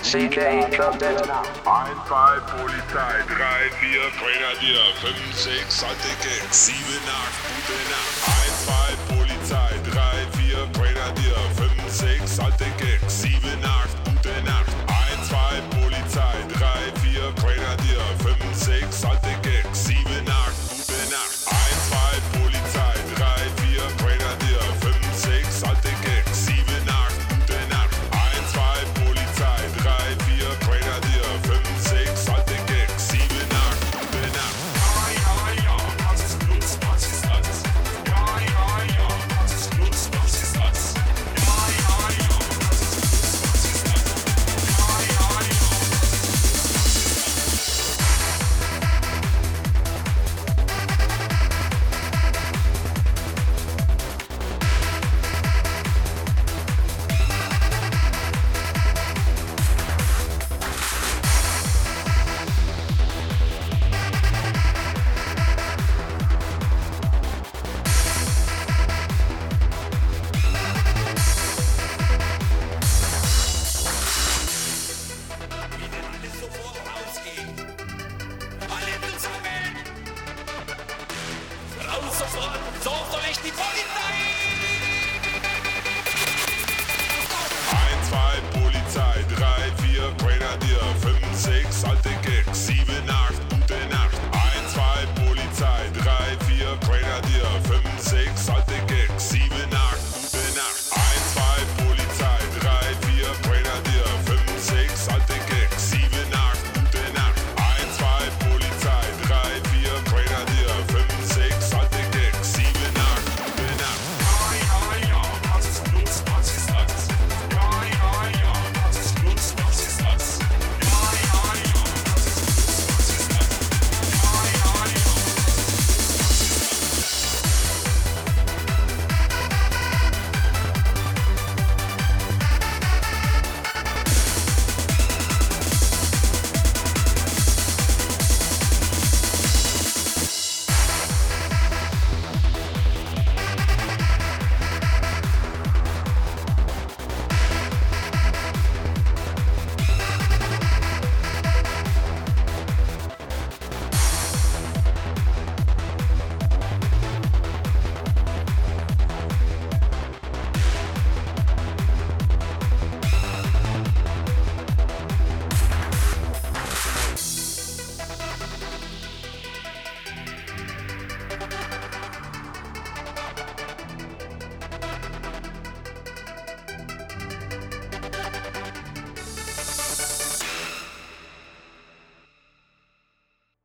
CK, Trumpet. 1, 2, 3, 4, Grenadier. 5, 6, Sattige. 7, 8, gute Nacht. sofort, so soll ich die Polizei!